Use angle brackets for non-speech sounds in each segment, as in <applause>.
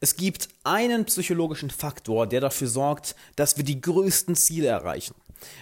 Es gibt einen psychologischen Faktor, der dafür sorgt, dass wir die größten Ziele erreichen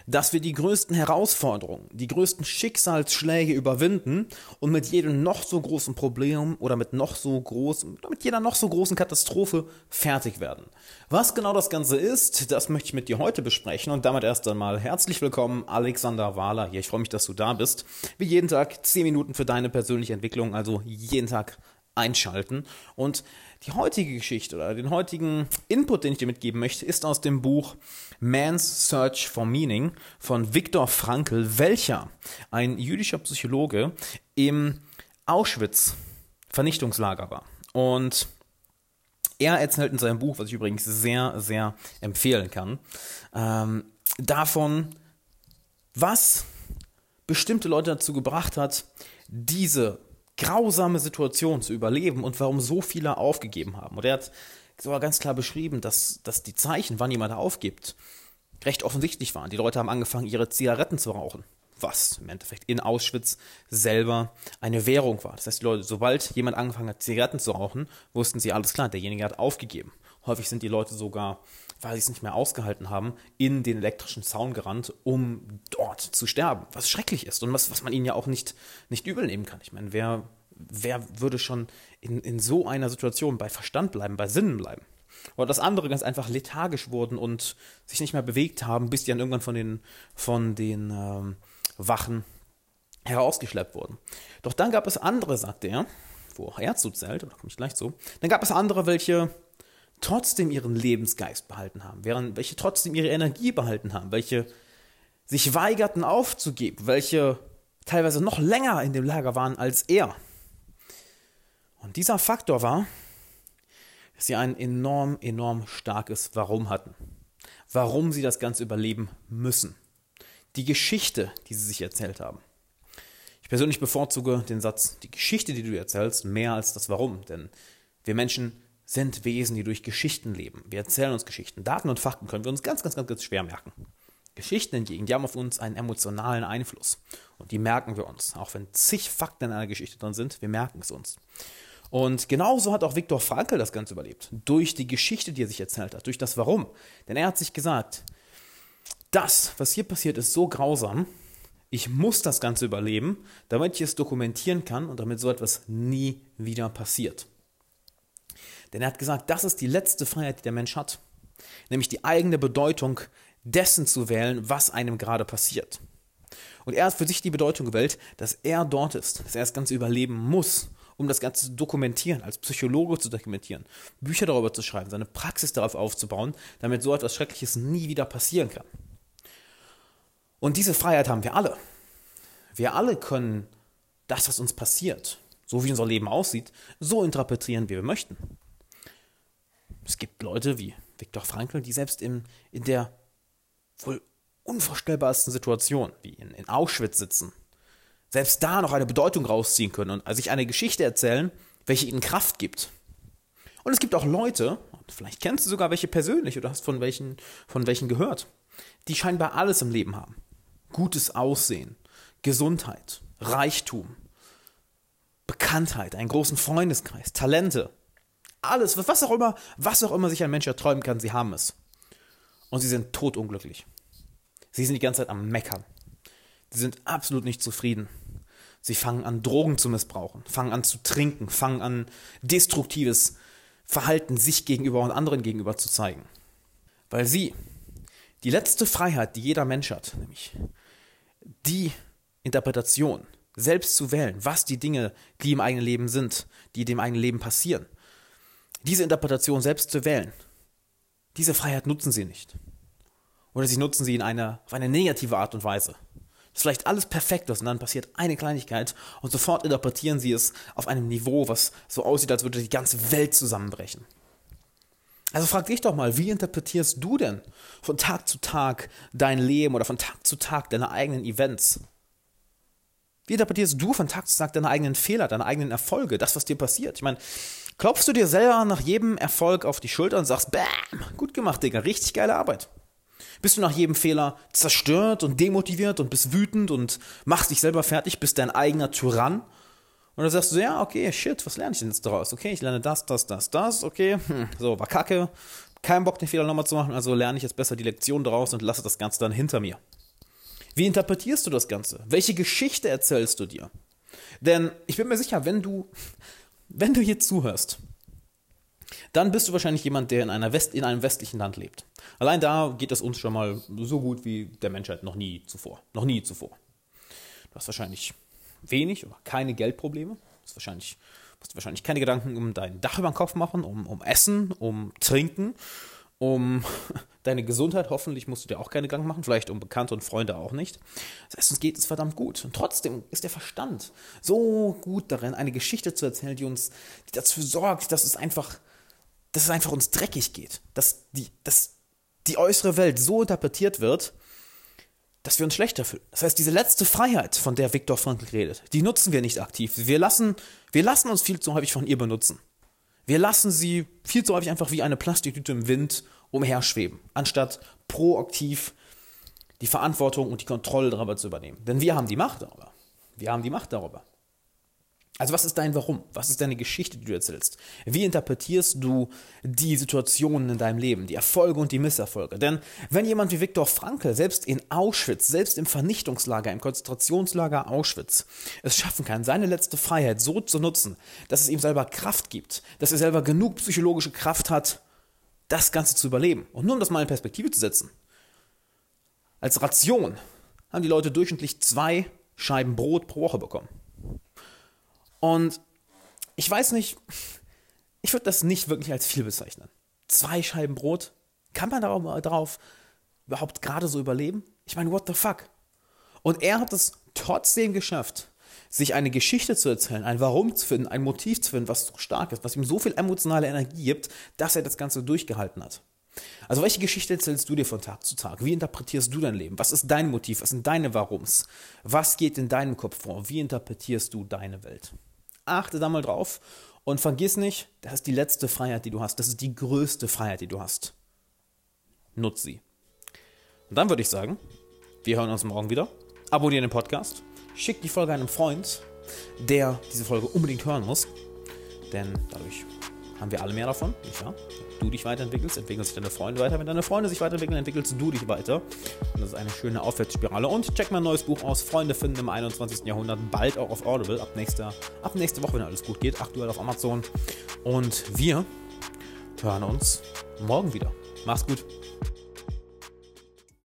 dass wir die größten Herausforderungen, die größten Schicksalsschläge überwinden und mit jedem noch so großen Problem oder mit noch so großen, mit jeder noch so großen Katastrophe fertig werden. Was genau das Ganze ist, das möchte ich mit dir heute besprechen und damit erst einmal herzlich willkommen, Alexander Wahler hier. Ich freue mich, dass du da bist. Wie jeden Tag 10 Minuten für deine persönliche Entwicklung, also jeden Tag einschalten. Und die heutige Geschichte oder den heutigen Input, den ich dir mitgeben möchte, ist aus dem Buch Man's Search for Meaning von Viktor Frankl, welcher ein jüdischer Psychologe im Auschwitz Vernichtungslager war. Und er erzählt in seinem Buch, was ich übrigens sehr, sehr empfehlen kann, ähm, davon, was bestimmte Leute dazu gebracht hat, diese grausame Situation zu überleben und warum so viele aufgegeben haben. Und er hat sogar ganz klar beschrieben, dass, dass die Zeichen, wann jemand aufgibt, recht offensichtlich waren. Die Leute haben angefangen, ihre Zigaretten zu rauchen. Was im Endeffekt in Auschwitz selber eine Währung war. Das heißt, die Leute, sobald jemand angefangen hat, Zigaretten zu rauchen, wussten sie, alles klar, derjenige hat aufgegeben. Häufig sind die Leute sogar, weil sie es nicht mehr ausgehalten haben, in den elektrischen Zaun gerannt, um dort zu sterben. Was schrecklich ist und was, was man ihnen ja auch nicht, nicht übel nehmen kann. Ich meine, wer, wer würde schon in, in so einer Situation bei Verstand bleiben, bei Sinnen bleiben? Oder dass andere ganz einfach lethargisch wurden und sich nicht mehr bewegt haben, bis die dann irgendwann von den, von den ähm, Wachen herausgeschleppt wurden. Doch dann gab es andere, sagte er, wo auch er zu zählt, da komme ich gleich zu, dann gab es andere, welche trotzdem ihren Lebensgeist behalten haben, während, welche trotzdem ihre Energie behalten haben, welche sich weigerten aufzugeben, welche teilweise noch länger in dem Lager waren als er. Und dieser Faktor war, dass sie ein enorm, enorm starkes Warum hatten. Warum sie das Ganze überleben müssen. Die Geschichte, die sie sich erzählt haben. Ich persönlich bevorzuge den Satz, die Geschichte, die du erzählst, mehr als das Warum. Denn wir Menschen sind Wesen, die durch Geschichten leben. Wir erzählen uns Geschichten. Daten und Fakten können wir uns ganz, ganz, ganz, ganz schwer merken. Geschichten hingegen, die haben auf uns einen emotionalen Einfluss. Und die merken wir uns. Auch wenn zig Fakten in einer Geschichte drin sind, wir merken es uns. Und genauso hat auch Viktor Frankl das Ganze überlebt. Durch die Geschichte, die er sich erzählt hat, durch das Warum. Denn er hat sich gesagt, das, was hier passiert, ist so grausam, ich muss das Ganze überleben, damit ich es dokumentieren kann und damit so etwas nie wieder passiert. Denn er hat gesagt, das ist die letzte Freiheit, die der Mensch hat. Nämlich die eigene Bedeutung dessen zu wählen, was einem gerade passiert. Und er hat für sich die Bedeutung gewählt, dass er dort ist, dass er das Ganze überleben muss, um das Ganze zu dokumentieren, als Psychologe zu dokumentieren, Bücher darüber zu schreiben, seine Praxis darauf aufzubauen, damit so etwas Schreckliches nie wieder passieren kann. Und diese Freiheit haben wir alle. Wir alle können das, was uns passiert, so wie unser Leben aussieht, so interpretieren, wie wir möchten. Es gibt Leute wie Viktor Frankl, die selbst in, in der wohl unvorstellbarsten Situation, wie in, in Auschwitz sitzen, selbst da noch eine Bedeutung rausziehen können und sich eine Geschichte erzählen, welche ihnen Kraft gibt. Und es gibt auch Leute, vielleicht kennst du sogar welche persönlich oder hast von welchen, von welchen gehört, die scheinbar alles im Leben haben. Gutes Aussehen, Gesundheit, Reichtum, Bekanntheit, einen großen Freundeskreis, Talente, alles, was auch immer, was auch immer sich ein Mensch erträumen kann, sie haben es. Und sie sind totunglücklich. Sie sind die ganze Zeit am Meckern. Sie sind absolut nicht zufrieden. Sie fangen an, Drogen zu missbrauchen, fangen an zu trinken, fangen an, destruktives Verhalten sich gegenüber und anderen gegenüber zu zeigen. Weil sie die letzte Freiheit, die jeder Mensch hat, nämlich die Interpretation, selbst zu wählen, was die Dinge, die im eigenen Leben sind, die dem eigenen Leben passieren, diese Interpretation selbst zu wählen, diese Freiheit nutzen sie nicht. Oder sie nutzen sie in einer, auf eine negative Art und Weise. Das ist vielleicht alles perfekt ist und dann passiert eine Kleinigkeit und sofort interpretieren sie es auf einem Niveau, was so aussieht, als würde die ganze Welt zusammenbrechen. Also frag dich doch mal, wie interpretierst du denn von Tag zu Tag dein Leben oder von Tag zu Tag deine eigenen Events? Wie interpretierst du von Tag zu Tag deine eigenen Fehler, deine eigenen Erfolge, das, was dir passiert? Ich meine, klopfst du dir selber nach jedem Erfolg auf die Schulter und sagst, Bam, gut gemacht, Digga, richtig geile Arbeit. Bist du nach jedem Fehler zerstört und demotiviert und bist wütend und machst dich selber fertig, bist dein eigener Tyrann Und dann sagst du, ja, okay, shit, was lerne ich denn jetzt daraus? Okay, ich lerne das, das, das, das, okay, hm, so, war kacke, kein Bock, den Fehler nochmal zu machen, also lerne ich jetzt besser die Lektion daraus und lasse das Ganze dann hinter mir. Wie interpretierst du das Ganze? Welche Geschichte erzählst du dir? Denn ich bin mir sicher, wenn du, wenn du hier zuhörst, dann bist du wahrscheinlich jemand, der in, einer West, in einem westlichen Land lebt. Allein da geht es uns schon mal so gut wie der Menschheit noch nie zuvor. Noch nie zuvor. Du hast wahrscheinlich wenig oder keine Geldprobleme. Du hast wahrscheinlich, musst wahrscheinlich keine Gedanken um dein Dach über den Kopf machen, um, um Essen, um Trinken, um <laughs> deine Gesundheit. Hoffentlich musst du dir auch keine Gedanken machen, vielleicht um Bekannte und Freunde auch nicht. Das heißt, uns geht es verdammt gut. Und trotzdem ist der Verstand so gut darin, eine Geschichte zu erzählen, die uns die dazu sorgt, dass es einfach, dass es einfach uns dreckig geht. Dass die, dass die äußere Welt so interpretiert wird, dass wir uns schlechter fühlen. Das heißt, diese letzte Freiheit, von der Viktor Frankl redet, die nutzen wir nicht aktiv. Wir lassen, wir lassen uns viel zu häufig von ihr benutzen. Wir lassen sie viel zu häufig einfach wie eine Plastiktüte im Wind umherschweben, anstatt proaktiv die Verantwortung und die Kontrolle darüber zu übernehmen. Denn wir haben die Macht darüber. Wir haben die Macht darüber. Also was ist dein Warum? Was ist deine Geschichte, die du erzählst? Wie interpretierst du die Situationen in deinem Leben, die Erfolge und die Misserfolge? Denn wenn jemand wie Viktor Frankl selbst in Auschwitz, selbst im Vernichtungslager, im Konzentrationslager Auschwitz, es schaffen kann, seine letzte Freiheit so zu nutzen, dass es ihm selber Kraft gibt, dass er selber genug psychologische Kraft hat, das Ganze zu überleben. Und nur um das mal in Perspektive zu setzen. Als Ration haben die Leute durchschnittlich zwei Scheiben Brot pro Woche bekommen. Und ich weiß nicht, ich würde das nicht wirklich als viel bezeichnen. Zwei Scheiben Brot, kann man darauf, darauf überhaupt gerade so überleben? Ich meine, what the fuck? Und er hat es trotzdem geschafft, sich eine Geschichte zu erzählen, ein Warum zu finden, ein Motiv zu finden, was so stark ist, was ihm so viel emotionale Energie gibt, dass er das Ganze durchgehalten hat. Also welche Geschichte erzählst du dir von Tag zu Tag? Wie interpretierst du dein Leben? Was ist dein Motiv? Was sind deine Warums? Was geht in deinem Kopf vor? Wie interpretierst du deine Welt? Achte da mal drauf und vergiss nicht, das ist die letzte Freiheit, die du hast. Das ist die größte Freiheit, die du hast. Nutz sie. Und dann würde ich sagen, wir hören uns morgen wieder. Abonniere den Podcast. Schick die Folge einem Freund, der diese Folge unbedingt hören muss. Denn dadurch haben wir alle mehr davon, nicht wahr? du dich weiterentwickelst, entwickeln sich deine Freunde weiter. Wenn deine Freunde sich weiterentwickeln, entwickelst du dich weiter. Und das ist eine schöne Aufwärtsspirale. Und check mein neues Buch aus, Freunde finden im 21. Jahrhundert, bald auch auf Audible, ab, nächster, ab nächste Woche, wenn alles gut geht, aktuell auf Amazon. Und wir hören uns morgen wieder. Mach's gut.